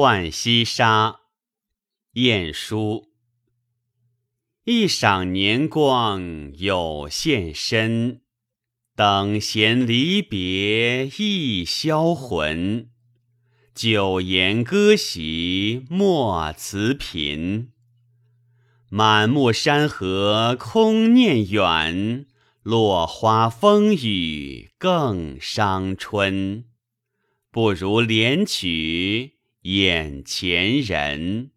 浣溪沙，晏殊。一晌年光有限身，等闲离别易销魂。九言歌席莫辞频，满目山河空念远。落花风雨更伤春，不如怜取眼前人。